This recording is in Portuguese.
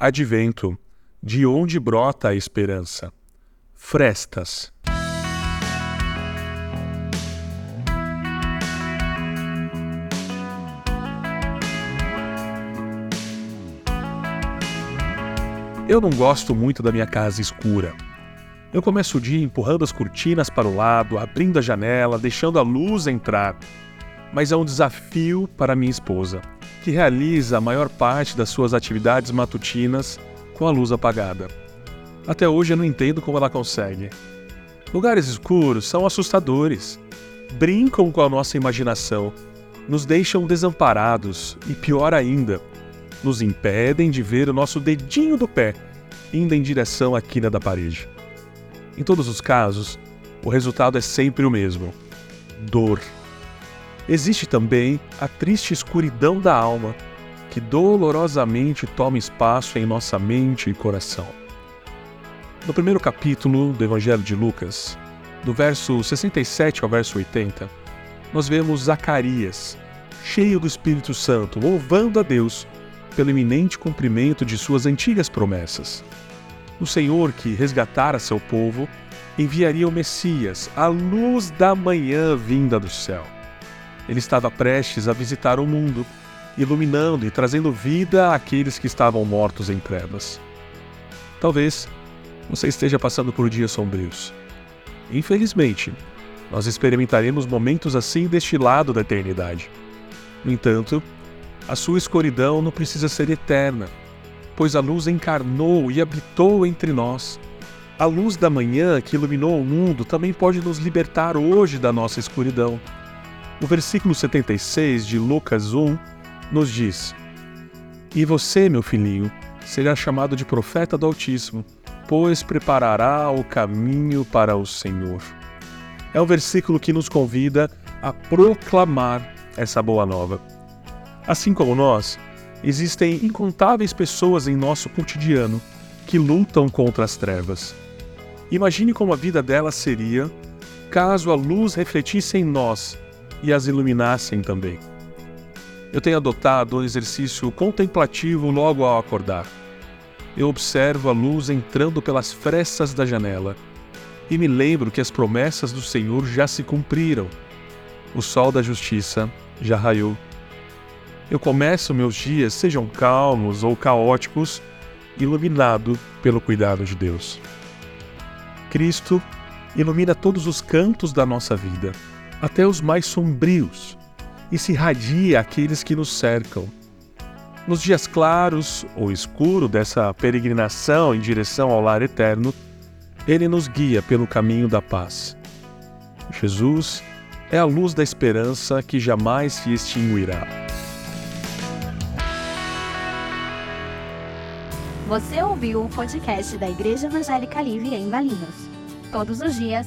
Advento, de onde brota a esperança? Frestas. Eu não gosto muito da minha casa escura. Eu começo o dia empurrando as cortinas para o lado, abrindo a janela, deixando a luz entrar. Mas é um desafio para minha esposa, que realiza a maior parte das suas atividades matutinas com a luz apagada. Até hoje eu não entendo como ela consegue. Lugares escuros são assustadores. Brincam com a nossa imaginação, nos deixam desamparados e, pior ainda, nos impedem de ver o nosso dedinho do pé indo em direção à quina da parede. Em todos os casos, o resultado é sempre o mesmo: dor. Existe também a triste escuridão da alma, que dolorosamente toma espaço em nossa mente e coração. No primeiro capítulo do Evangelho de Lucas, do verso 67 ao verso 80, nós vemos Zacarias, cheio do Espírito Santo, louvando a Deus pelo iminente cumprimento de suas antigas promessas. O Senhor que resgatara seu povo enviaria o Messias, a luz da manhã vinda do céu. Ele estava prestes a visitar o mundo, iluminando e trazendo vida àqueles que estavam mortos em trevas. Talvez você esteja passando por dias sombrios. Infelizmente, nós experimentaremos momentos assim deste lado da eternidade. No entanto, a sua escuridão não precisa ser eterna, pois a luz encarnou e habitou entre nós. A luz da manhã que iluminou o mundo também pode nos libertar hoje da nossa escuridão. O versículo 76 de Lucas 1 nos diz: E você, meu filhinho, será chamado de profeta do Altíssimo, pois preparará o caminho para o Senhor. É um versículo que nos convida a proclamar essa boa nova. Assim como nós, existem incontáveis pessoas em nosso cotidiano que lutam contra as trevas. Imagine como a vida delas seria caso a luz refletisse em nós e as iluminassem também. Eu tenho adotado um exercício contemplativo logo ao acordar. Eu observo a luz entrando pelas frestas da janela e me lembro que as promessas do Senhor já se cumpriram. O sol da justiça já raiou eu começo meus dias, sejam calmos ou caóticos, iluminado pelo cuidado de Deus. Cristo ilumina todos os cantos da nossa vida, até os mais sombrios, e se irradia àqueles que nos cercam. Nos dias claros ou escuros dessa peregrinação em direção ao lar eterno, ele nos guia pelo caminho da paz. Jesus é a luz da esperança que jamais se extinguirá. Você ouviu o podcast da Igreja Evangélica Livre em Valinhos. Todos os dias,